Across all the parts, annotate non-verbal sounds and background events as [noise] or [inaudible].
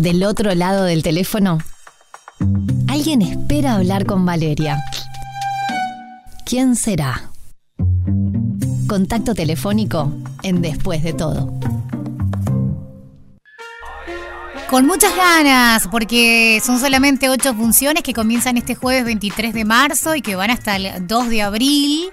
Del otro lado del teléfono, alguien espera hablar con Valeria. ¿Quién será? Contacto telefónico en Después de todo. Con muchas ganas, porque son solamente ocho funciones que comienzan este jueves 23 de marzo y que van hasta el 2 de abril,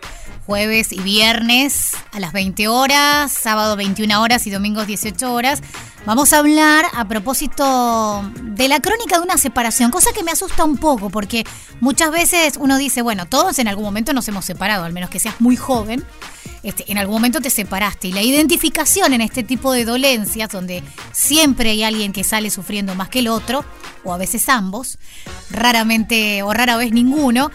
jueves y viernes a las 20 horas, sábado 21 horas y domingos 18 horas. Vamos a hablar a propósito de la crónica de una separación, cosa que me asusta un poco, porque muchas veces uno dice, bueno, todos en algún momento nos hemos separado, al menos que seas muy joven. Este, en algún momento te separaste y la identificación en este tipo de dolencias, donde siempre hay alguien que sale sufriendo más que el otro, o a veces ambos, raramente o rara vez ninguno,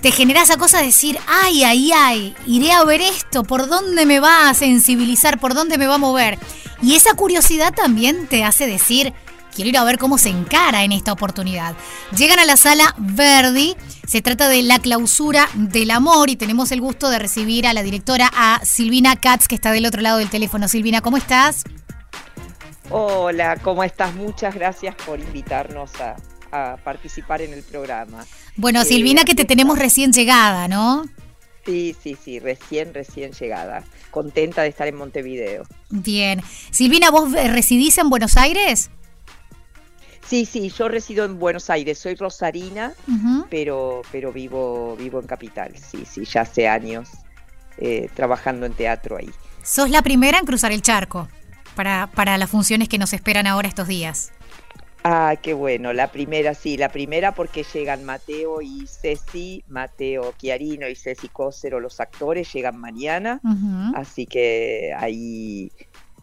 te genera esa cosa de decir, ay, ay, ay, iré a ver esto, por dónde me va a sensibilizar, por dónde me va a mover. Y esa curiosidad también te hace decir, quiero ir a ver cómo se encara en esta oportunidad. Llegan a la sala Verdi, se trata de la clausura del amor y tenemos el gusto de recibir a la directora, a Silvina Katz, que está del otro lado del teléfono. Silvina, ¿cómo estás? Hola, ¿cómo estás? Muchas gracias por invitarnos a, participar en el programa. Bueno, Silvina, que te tenemos recién llegada, ¿no? Sí, sí, sí, recién, recién llegada. Contenta de estar en Montevideo. Bien. Silvina, ¿vos residís en Buenos Aires? Sí, sí, yo resido en Buenos Aires, soy rosarina, pero, pero vivo, vivo en Capital, sí, sí, ya hace años eh, trabajando en teatro ahí. ¿Sos la primera en cruzar el charco para, para las funciones que nos esperan ahora estos días? Ah, qué bueno, la primera sí, la primera porque llegan Mateo y Ceci, Mateo Chiarino y Ceci Cócero, los actores, llegan mañana, así que ahí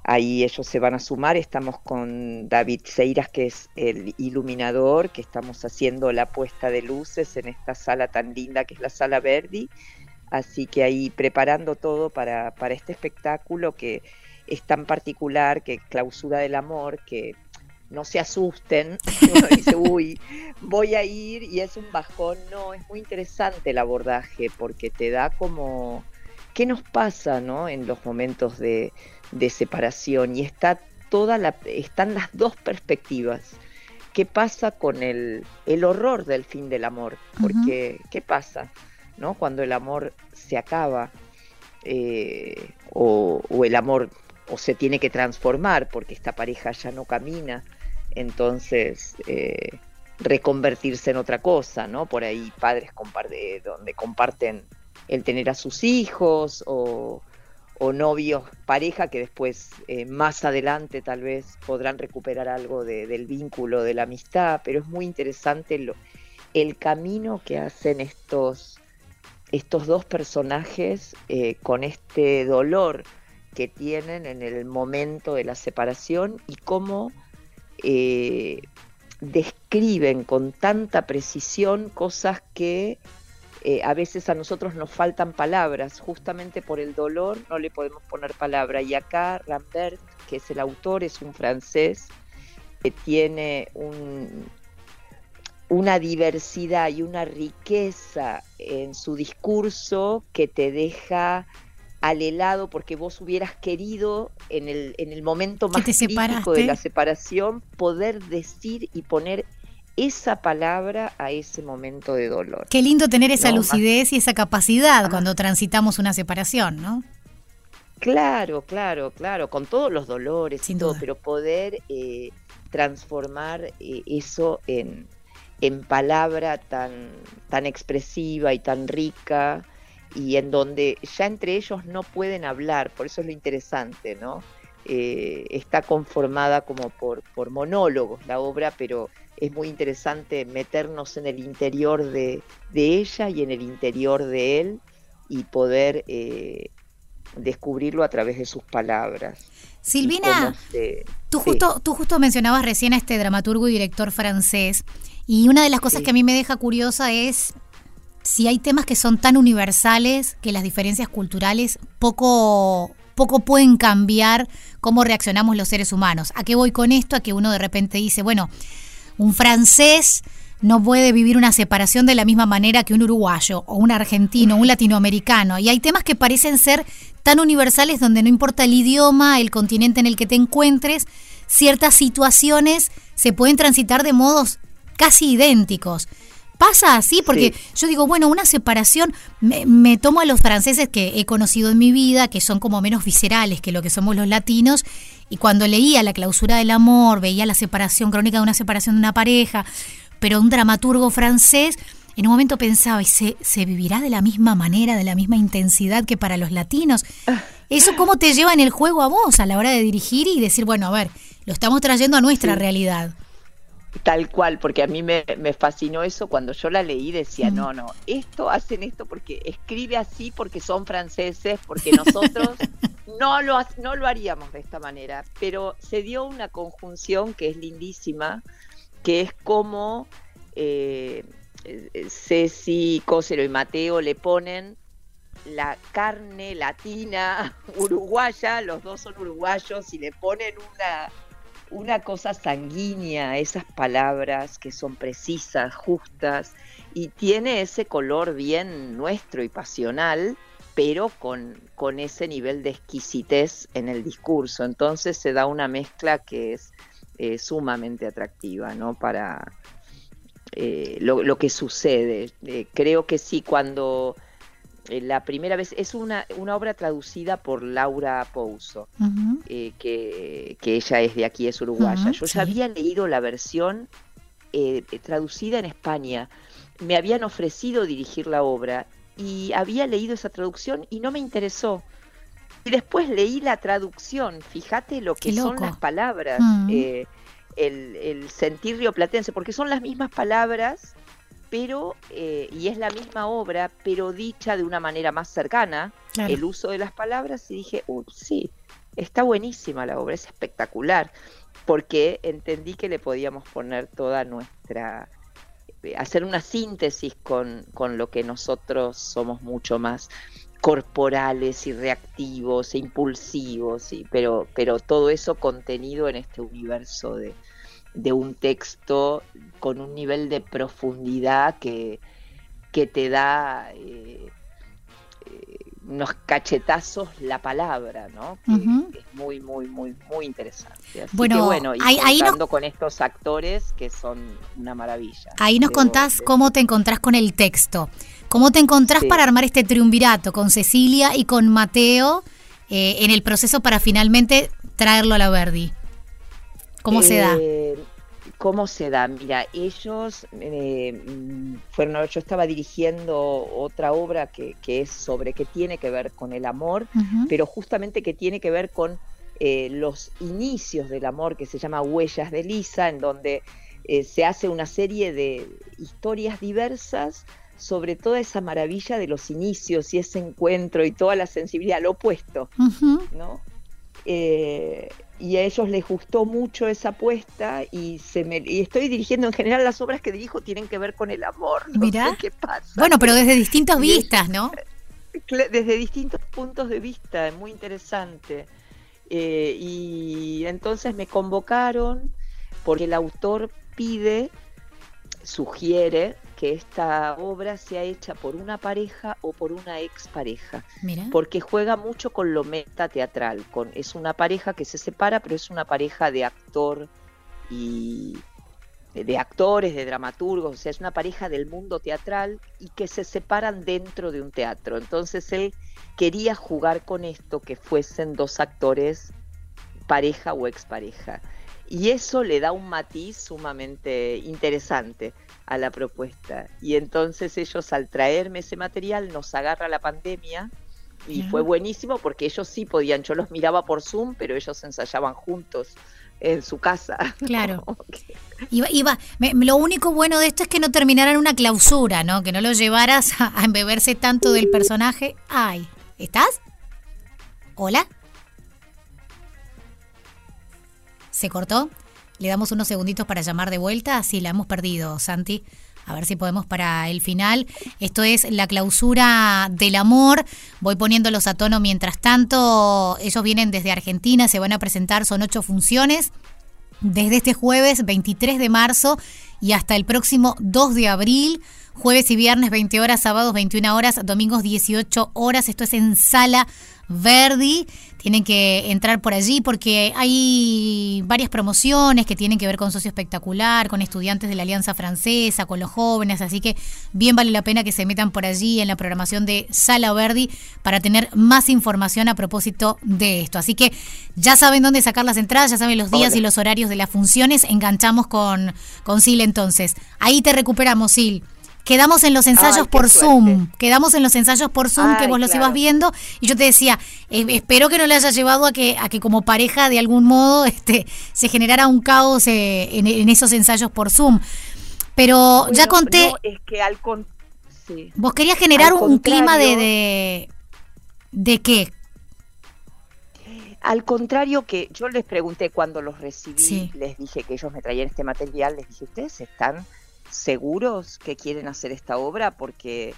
Ahí ellos se van a sumar. Estamos con David Seiras, que es el iluminador, que estamos haciendo la puesta de luces en esta sala tan linda que es la Sala Verdi. Así que ahí preparando todo para, para este espectáculo que es tan particular, que clausura del amor, que no se asusten, [laughs] uno dice, uy, voy a ir y es un bajón. No, es muy interesante el abordaje porque te da como, ¿qué nos pasa ¿no? en los momentos de, de separación y está toda la, están las dos perspectivas. ¿Qué pasa con el, el horror del fin del amor? Porque, ¿qué pasa? ¿no? Cuando el amor se acaba eh, o, el amor o se tiene que transformar porque esta pareja ya no camina, entonces eh, reconvertirse en otra cosa, ¿no? Por ahí padres donde comparten el tener a sus hijos o, novios, pareja que después eh, más adelante tal vez podrán recuperar algo del vínculo, de la amistad, pero es muy interesante el camino que hacen estos, estos dos personajes eh, con este dolor que tienen en el momento de la separación y cómo eh, describen con tanta precisión cosas que eh, a veces a nosotros nos faltan palabras, justamente por el dolor no le podemos poner palabra. Y acá Rambert, que es el autor, es un francés que tiene una diversidad y una riqueza en su discurso que te deja al helado porque vos hubieras querido en el, en el momento más crítico de la separación poder decir y poner esa palabra a ese momento de dolor. Qué lindo tener esa lucidez y esa capacidad ah. cuando transitamos una separación, ¿no? Claro, claro, claro, con todos los dolores Sin y todo, pero poder eh, transformar eh, eso en, en palabra tan, tan expresiva y tan rica y en donde ya entre ellos no pueden hablar, por eso es lo interesante, ¿no? Eh, está conformada como por, por monólogos la obra, pero es muy interesante meternos en el interior de, ella y en el interior de él y poder eh, descubrirlo a través de sus palabras. Silvina, tú, justo, tú justo mencionabas recién a este dramaturgo y director francés y una de las cosas que a mí me deja curiosa es si hay temas que son tan universales que las diferencias culturales poco poco pueden cambiar cómo reaccionamos los seres humanos. ¿A qué voy con esto? A que uno de repente dice, bueno, un francés no puede vivir una separación de la misma manera que un uruguayo o un argentino, un latinoamericano. Y hay temas que parecen ser tan universales donde no importa el idioma, el continente en el que te encuentres, ciertas situaciones se pueden transitar de modos casi idénticos. Pasa así porque yo digo, bueno, una separación, me, tomo a los franceses que he conocido en mi vida, que son como menos viscerales que lo que somos los latinos, y cuando leía la clausura del amor, veía la separación, crónica de una separación de una pareja, pero un dramaturgo francés, en un momento pensaba, ¿y se, se vivirá de la misma manera, de la misma intensidad que para los latinos? ¿Eso cómo te lleva en el juego a vos a la hora de dirigir y decir, bueno, a ver, lo estamos trayendo a nuestra realidad? Tal cual, porque a mí me, fascinó eso. Cuando yo la leí, decía, no, no, esto hacen esto porque escribe así porque son franceses, porque nosotros [laughs] no lo, no lo haríamos de esta manera, pero se dio una conjunción que es lindísima, que es como eh, Ceci, Cócero y Mateo le ponen la carne latina [laughs] uruguaya, los dos son uruguayos, y le ponen una una cosa sanguínea, esas palabras que son precisas, justas, y tiene ese color bien nuestro y pasional, pero con, con ese nivel de exquisitez en el discurso. Entonces se da una mezcla que es eh, sumamente atractiva, ¿no? Para eh, lo, que sucede. Eh, creo que sí, cuando eh, la primera vez, es una, una obra traducida por Laura Pouso, eh, que, ella es de aquí, es uruguaya. Yo ya había leído la versión eh, traducida en España. Me habían ofrecido dirigir la obra y había leído esa traducción y no me interesó. Y después leí la traducción, fíjate lo que son las palabras, el, el sentir rioplatense, porque son las mismas palabras pero, eh, y es la misma obra, pero dicha de una manera más cercana, el uso de las palabras, y dije, uh, sí, está buenísima la obra, es espectacular, porque entendí que le podíamos poner toda nuestra, eh, hacer una síntesis con, con lo que nosotros somos mucho más corporales y reactivos e impulsivos, y, pero, pero todo eso contenido en este universo de, de un texto con un nivel de profundidad que, que te da eh, eh, unos cachetazos la palabra, ¿no? Que, es muy, muy, muy, muy interesante. bueno, bueno, y ahí, con estos actores que son una maravilla. Ahí nos contás cómo te encontrás con el texto. ¿Cómo te encontrás para armar este triunvirato con Cecilia y con Mateo eh, en el proceso para finalmente traerlo a la Verdi? ¿Cómo se da? Eh, ¿Cómo se da? Mira, ellos eh, mm, fueron, yo estaba dirigiendo otra obra que, es sobre, que tiene que ver con el amor, pero justamente que tiene que ver con eh, los inicios del amor, que se llama Huellas de Lisa, en donde se hace una serie de historias diversas sobre toda esa maravilla de los inicios y ese encuentro y toda la sensibilidad, lo opuesto, ¿no? Eh, y a ellos les gustó mucho esa apuesta y se me y estoy dirigiendo en general las obras que dirijo tienen que ver con el amor. No qué pasa. Bueno, pero desde distintas vistas, ¿no? Desde distintos puntos de vista, es muy interesante. Eh, y entonces me convocaron porque el autor pide, sugiere que esta obra sea hecha por una pareja o por una expareja, porque juega mucho con lo metateatral, con es una pareja que se separa, pero es una pareja de actor y de actores, de dramaturgos, o sea, es una pareja del mundo teatral y que se separan dentro de un teatro. Entonces él quería jugar con esto, que fuesen dos actores pareja o expareja. Y eso le da un matiz sumamente interesante a la propuesta. Y entonces ellos al traerme ese material nos agarra la pandemia y fue buenísimo porque ellos sí podían, yo los miraba por Zoom, pero ellos ensayaban juntos en su casa. Claro. [laughs] Iba, iba lo único bueno de esto es que no terminara en una clausura, ¿no? Que no lo llevaras a, a embeberse tanto del personaje. Ay, ¿estás? ¿Hola? ¿Se cortó? Le damos unos segunditos para llamar de vuelta. Sí, la hemos perdido, Santi. A ver si podemos para el final. Esto es la clausura del amor. Voy poniéndolos a tono mientras tanto. Ellos vienen desde Argentina, se van a presentar, son ocho funciones. Desde este jueves 23 de marzo y hasta el próximo 2 de abril. Jueves y viernes 20 horas, sábados 21 horas, domingos 18 horas. Esto es en Sala Verdi. Tienen que entrar por allí porque hay varias promociones que tienen que ver con Socio Espectacular, con estudiantes de la Alianza Francesa, con los jóvenes, así que bien vale la pena que se metan por allí en la programación de Sala Verdi para tener más información a propósito de esto. Así que ya saben dónde sacar las entradas, ya saben los días y los horarios de las funciones. Enganchamos con, con Sil entonces. Ahí te recuperamos, Sil. Quedamos en los ensayos por Zoom, quedamos en los ensayos por Zoom que vos los ibas viendo. Y yo te decía, eh, espero que no le haya llevado a que a que como pareja de algún modo [laughs] este se generara un caos eh, en, esos ensayos por Zoom. Pero ya conté es que al Vos querías generar un clima de, de de qué? Al contrario que yo les pregunté cuando los recibí, les dije que ellos me traían este material, les dije, "¿Ustedes están seguros que quieren hacer esta obra porque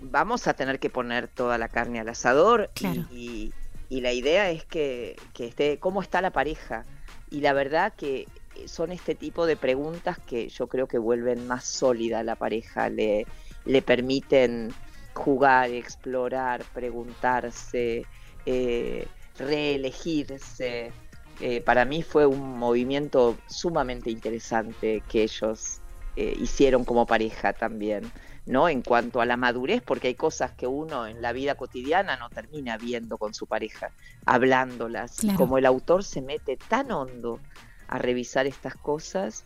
vamos a tener que poner toda la carne al asador y, la idea es que, esté, cómo está la pareja. Y la verdad que son este tipo de preguntas que yo creo que vuelven más sólida a la pareja, le, le permiten jugar, explorar, preguntarse, eh, reelegirse. Eh, para mí fue un movimiento sumamente interesante que ellos eh, hicieron como pareja también, ¿no? En cuanto a la madurez, porque hay cosas que uno en la vida cotidiana no termina viendo con su pareja, hablándolas. Como el autor se mete tan hondo a revisar estas cosas,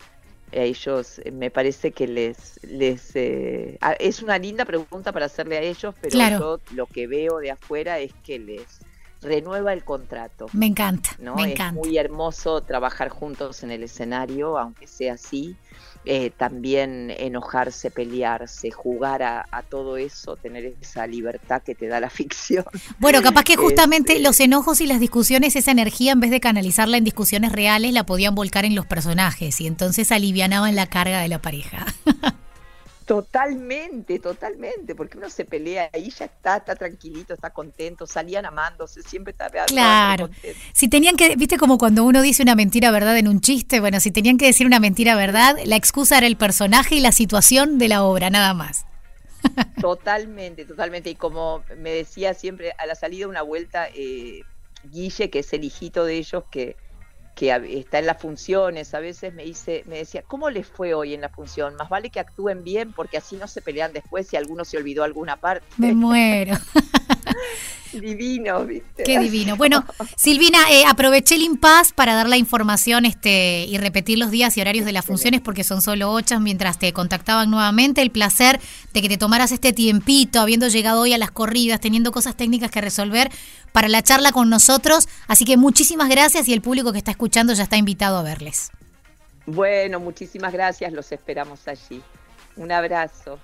a ellos eh, me parece que les, les eh, es una linda pregunta para hacerle a ellos, pero yo lo que veo de afuera es que les renueva el contrato. Me encanta. ¿no? Me es muy hermoso trabajar juntos en el escenario, aunque sea así. Eh, también enojarse, pelearse, jugar a, todo eso, tener esa libertad que te da la [laughs] ficción. Bueno, capaz que justamente este los enojos y las discusiones, esa energía, en vez de canalizarla en discusiones reales, la podían volcar en los personajes y entonces alivianaban la carga de la pareja. [laughs] Totalmente, totalmente, porque uno se pelea y ya está, está tranquilito, está contento, salían amándose, siempre está Claro. Si tenían que, viste como cuando uno dice una mentira verdad en un chiste, bueno, si tenían que decir una mentira verdad, la excusa era el personaje y la situación de la obra, nada más. [laughs] Totalmente, totalmente. Y como me decía siempre, a la salida una vuelta, eh, Guille, que es el hijito de ellos, que que está en las funciones, a veces me dice, me decía, ¿cómo les fue hoy en la función? Más vale que actúen bien porque así no se pelean después si alguno se olvidó alguna parte. Me muero. [laughs] [laughs] divino, ¿viste? Qué divino. Bueno, Silvina, eh, aproveché el impas para dar la información este y repetir los días y horarios de las funciones porque son solo ocho mientras te contactaban nuevamente. El placer de que te tomaras este tiempito, habiendo llegado hoy a las corridas, teniendo cosas técnicas que resolver para la charla con nosotros. Así que muchísimas gracias y el público que está escuchando ya está invitado a verles. Bueno, muchísimas gracias, los esperamos allí. Un abrazo.